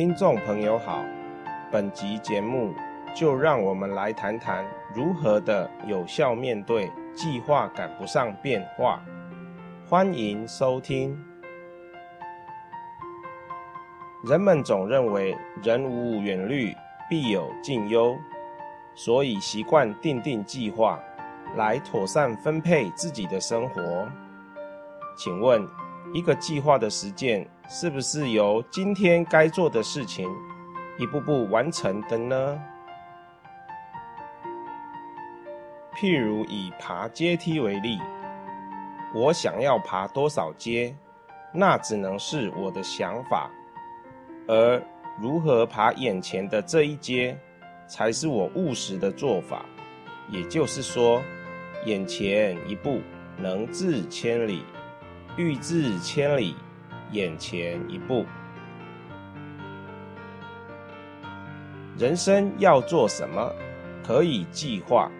听众朋友好，本集节目就让我们来谈谈如何的有效面对计划赶不上变化。欢迎收听。人们总认为人无远虑，必有近忧，所以习惯定定计划，来妥善分配自己的生活。请问，一个计划的实践，是不是由今天该做的事情一步步完成的呢？譬如以爬阶梯为例，我想要爬多少阶，那只能是我的想法；而如何爬眼前的这一阶，才是我务实的做法。也就是说，眼前一步，能至千里；欲至千里。眼前一步，人生要做什么？可以计划，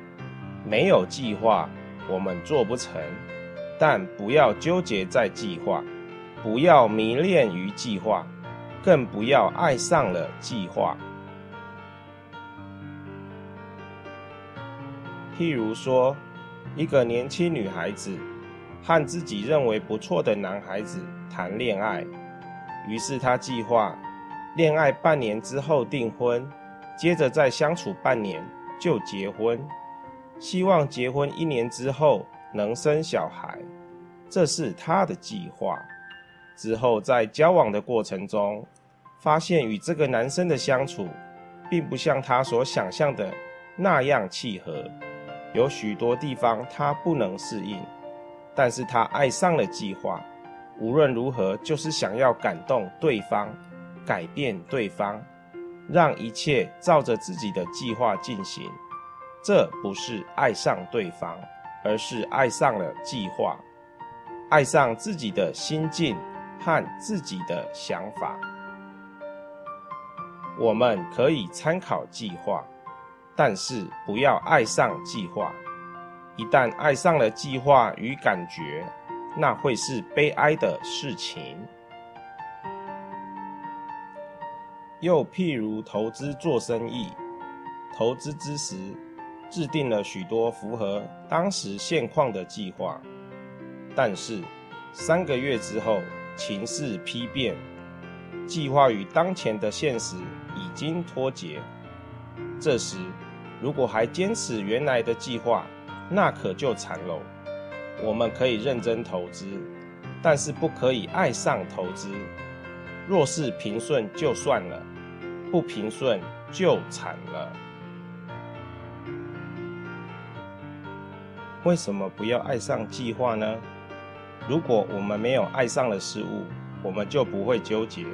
没有计划，我们做不成。但不要纠结在计划，不要迷恋于计划，更不要爱上了计划。譬如说，一个年轻女孩子和自己认为不错的男孩子。谈恋爱，于是他计划恋爱半年之后订婚，接着再相处半年就结婚，希望结婚一年之后能生小孩，这是他的计划。之后在交往的过程中，发现与这个男生的相处，并不像他所想象的那样契合，有许多地方他不能适应，但是他爱上了计划。无论如何，就是想要感动对方，改变对方，让一切照着自己的计划进行。这不是爱上对方，而是爱上了计划，爱上自己的心境和自己的想法。我们可以参考计划，但是不要爱上计划。一旦爱上了计划与感觉，那会是悲哀的事情。又譬如投资做生意，投资之时，制定了许多符合当时现况的计划，但是三个月之后，情势丕变，计划与当前的现实已经脱节。这时，如果还坚持原来的计划，那可就惨喽。我们可以认真投资，但是不可以爱上投资。若是平顺就算了，不平顺就惨了。为什么不要爱上计划呢？如果我们没有爱上了事物，我们就不会纠结，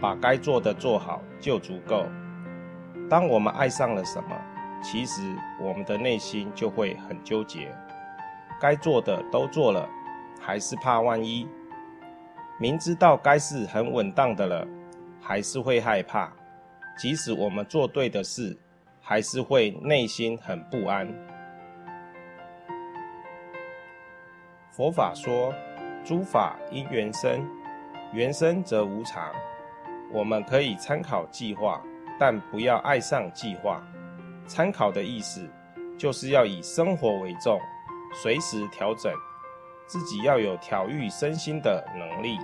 把该做的做好就足够。当我们爱上了什么，其实我们的内心就会很纠结。该做的都做了，还是怕万一；明知道该是很稳当的了，还是会害怕。即使我们做对的事，还是会内心很不安。佛法说，诸法因缘生，缘生则无常。我们可以参考计划，但不要爱上计划。参考的意思，就是要以生活为重。随时调整，自己要有调愈身心的能力。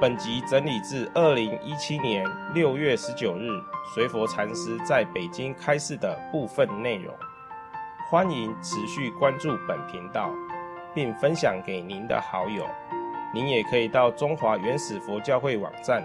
本集整理自二零一七年六月十九日随佛禅师在北京开示的部分内容。欢迎持续关注本频道，并分享给您的好友。您也可以到中华原始佛教会网站，